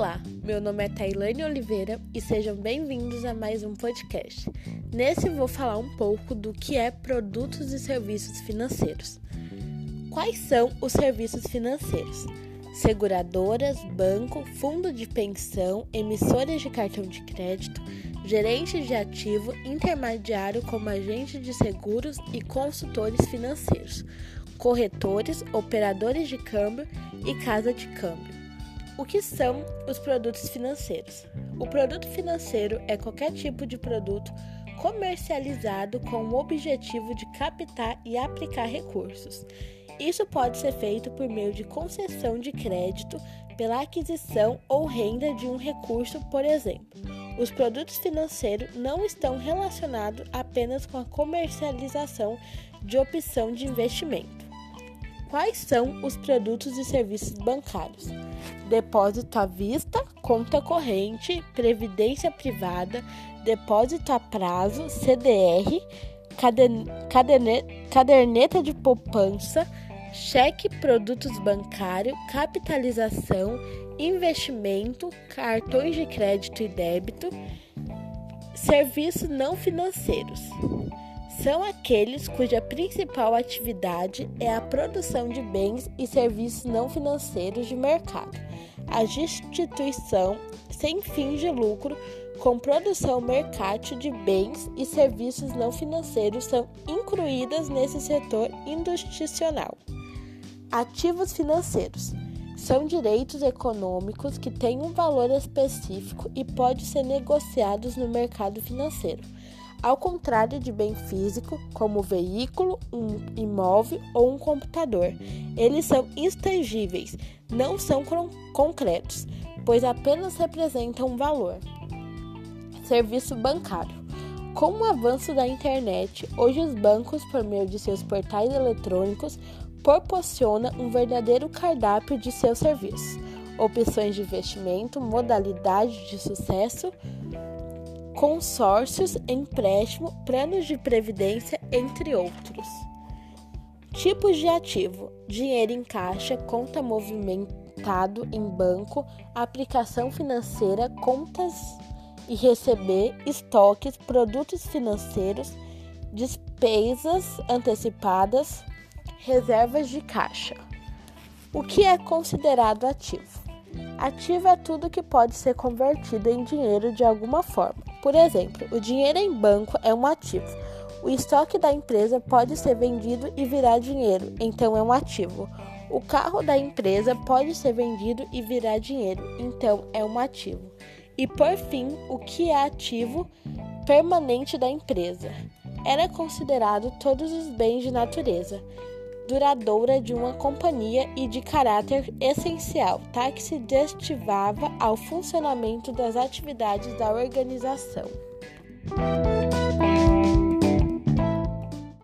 Olá, meu nome é Tailane Oliveira e sejam bem-vindos a mais um podcast. Nesse vou falar um pouco do que é produtos e serviços financeiros. Quais são os serviços financeiros? Seguradoras, banco, fundo de pensão, emissoras de cartão de crédito, gerente de ativo, intermediário como agente de seguros e consultores financeiros, corretores, operadores de câmbio e casa de câmbio. O que são os produtos financeiros? O produto financeiro é qualquer tipo de produto comercializado com o objetivo de captar e aplicar recursos. Isso pode ser feito por meio de concessão de crédito, pela aquisição ou renda de um recurso, por exemplo. Os produtos financeiros não estão relacionados apenas com a comercialização de opção de investimento. Quais são os produtos e serviços bancários? Depósito à vista, conta corrente, previdência privada, depósito a prazo, CDR, caderneta de poupança, cheque, produtos bancários, capitalização, investimento, cartões de crédito e débito, serviços não financeiros são aqueles cuja principal atividade é a produção de bens e serviços não financeiros de mercado. A instituição sem fins de lucro com produção mercátil de bens e serviços não financeiros são incluídas nesse setor institucional. Ativos financeiros são direitos econômicos que têm um valor específico e podem ser negociados no mercado financeiro ao contrário de bem físico, como veículo, um imóvel ou um computador. Eles são intangíveis, não são concretos, pois apenas representam um valor. Serviço bancário. Com o avanço da internet, hoje os bancos, por meio de seus portais eletrônicos, proporcionam um verdadeiro cardápio de seus serviços, opções de investimento, modalidade de sucesso, consórcios, empréstimo, planos de previdência, entre outros. Tipos de ativo: dinheiro em caixa, conta movimentado em banco, aplicação financeira, contas e receber, estoques, produtos financeiros, despesas antecipadas, reservas de caixa. O que é considerado ativo? Ativo é tudo que pode ser convertido em dinheiro de alguma forma. Por exemplo, o dinheiro em banco é um ativo. O estoque da empresa pode ser vendido e virar dinheiro, então é um ativo. O carro da empresa pode ser vendido e virar dinheiro, então é um ativo. E por fim, o que é ativo permanente da empresa? Era considerado todos os bens de natureza duradoura de uma companhia e de caráter essencial, tá? que se destivava ao funcionamento das atividades da organização.